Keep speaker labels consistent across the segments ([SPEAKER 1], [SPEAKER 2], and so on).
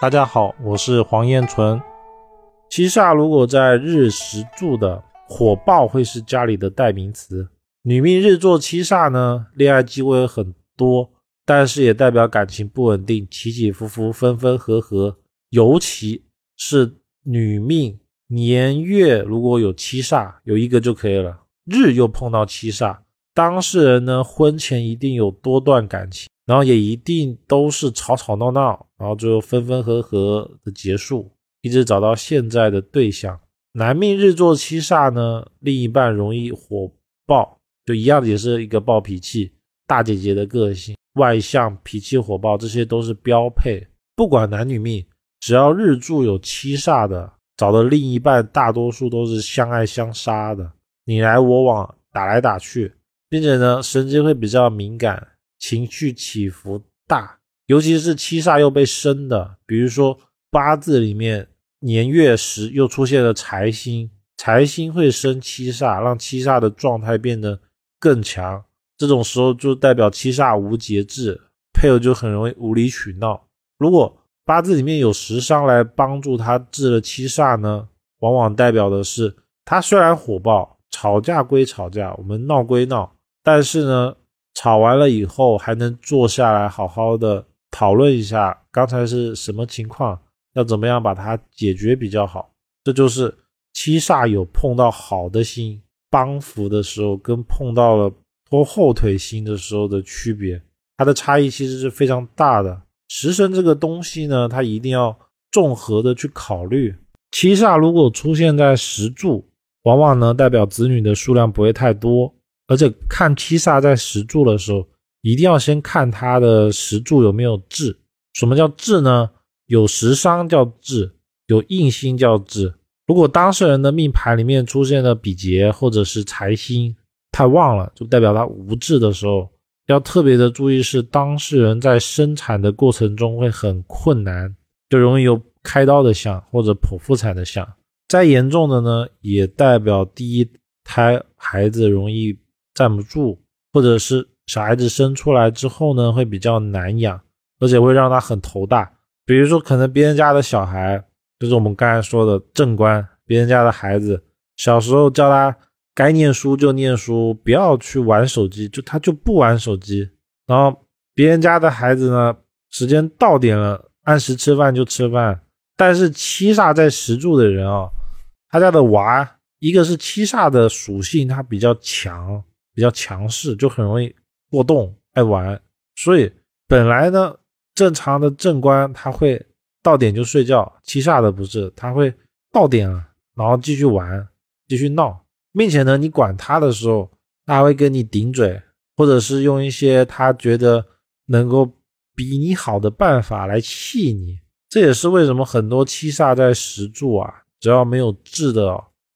[SPEAKER 1] 大家好，我是黄彦纯。七煞如果在日时柱的火爆，会是家里的代名词。女命日坐七煞呢，恋爱机会很多，但是也代表感情不稳定，起起伏伏，分分合合。尤其是女命年月如果有七煞，有一个就可以了。日又碰到七煞，当事人呢婚前一定有多段感情。然后也一定都是吵吵闹闹，然后最后分分合合的结束，一直找到现在的对象。男命日坐七煞呢，另一半容易火爆，就一样的也是一个暴脾气、大姐姐的个性，外向、脾气火爆，这些都是标配。不管男女命，只要日柱有七煞的，找的另一半大多数都是相爱相杀的，你来我往，打来打去，并且呢，神经会比较敏感。情绪起伏大，尤其是七煞又被生的，比如说八字里面年月时又出现了财星，财星会生七煞，让七煞的状态变得更强。这种时候就代表七煞无节制，配偶就很容易无理取闹。如果八字里面有食伤来帮助他治了七煞呢，往往代表的是他虽然火爆，吵架归吵架，我们闹归闹，但是呢。吵完了以后，还能坐下来好好的讨论一下刚才是什么情况，要怎么样把它解决比较好。这就是七煞有碰到好的星帮扶的时候，跟碰到了拖后腿星的时候的区别，它的差异其实是非常大的。食神这个东西呢，它一定要综合的去考虑。七煞如果出现在石柱，往往呢代表子女的数量不会太多。而且看七煞在石柱的时候，一定要先看他的石柱有没有制。什么叫制呢？有食伤叫制，有印星叫制。如果当事人的命盘里面出现了比劫或者是财星太旺了，就代表他无制的时候，要特别的注意，是当事人在生产的过程中会很困难，就容易有开刀的象或者剖腹产的象。再严重的呢，也代表第一胎孩子容易。站不住，或者是小孩子生出来之后呢，会比较难养，而且会让他很头大。比如说，可能别人家的小孩，就是我们刚才说的正官，别人家的孩子小时候叫他该念书就念书，不要去玩手机，就他就不玩手机。然后别人家的孩子呢，时间到点了，按时吃饭就吃饭。但是七煞在石柱的人啊，他家的娃，一个是七煞的属性，他比较强。比较强势，就很容易过动、爱玩，所以本来呢，正常的正官他会到点就睡觉，七煞的不是，他会到点了，然后继续玩、继续闹，并且呢，你管他的时候，他会跟你顶嘴，或者是用一些他觉得能够比你好的办法来气你。这也是为什么很多七煞在石柱啊，只要没有治的，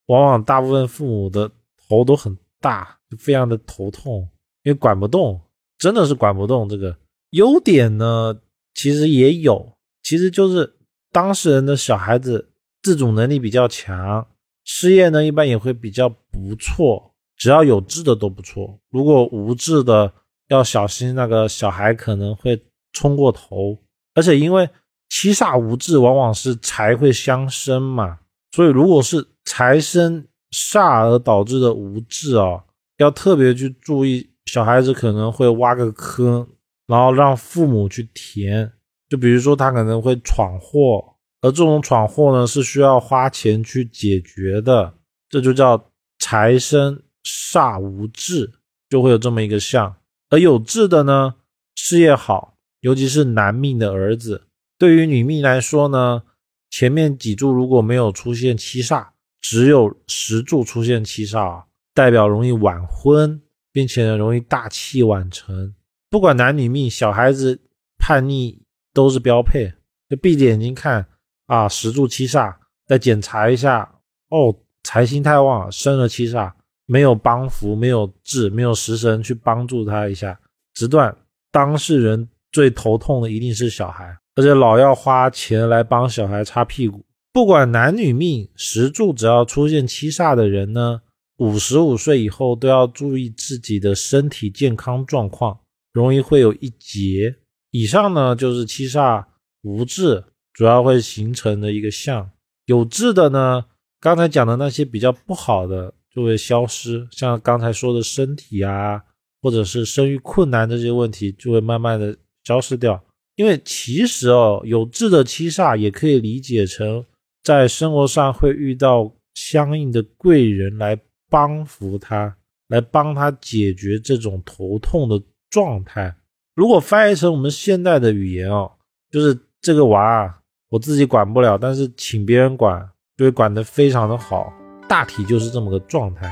[SPEAKER 1] 往往大部分父母的头都很大。非常的头痛，因为管不动，真的是管不动。这个优点呢，其实也有，其实就是当事人的小孩子自主能力比较强，事业呢一般也会比较不错，只要有智的都不错。如果无智的，要小心那个小孩可能会冲过头。而且因为七煞无智，往往是财会相生嘛，所以如果是财生煞而导致的无智啊。要特别去注意，小孩子可能会挖个坑，然后让父母去填。就比如说他可能会闯祸，而这种闯祸呢是需要花钱去解决的，这就叫财生煞无智，就会有这么一个相。而有智的呢，事业好，尤其是男命的儿子。对于女命来说呢，前面几柱如果没有出现七煞，只有十柱出现七煞。代表容易晚婚，并且呢容易大器晚成。不管男女命，小孩子叛逆都是标配。就闭着眼睛看啊，十柱七煞，再检查一下哦，财星太旺，生了七煞，没有帮扶，没有治，没有食神去帮助他一下，直断当事人最头痛的一定是小孩，而且老要花钱来帮小孩擦屁股。不管男女命，十柱只要出现七煞的人呢。五十五岁以后都要注意自己的身体健康状况，容易会有一劫。以上呢就是七煞无智主要会形成的一个相。有志的呢，刚才讲的那些比较不好的就会消失，像刚才说的身体啊，或者是生育困难的这些问题就会慢慢的消失掉。因为其实哦，有志的七煞也可以理解成在生活上会遇到相应的贵人来帮扶他，来帮他解决这种头痛的状态。如果翻译成我们现代的语言哦，就是这个娃，我自己管不了，但是请别人管，就会管得非常的好。大体就是这么个状态。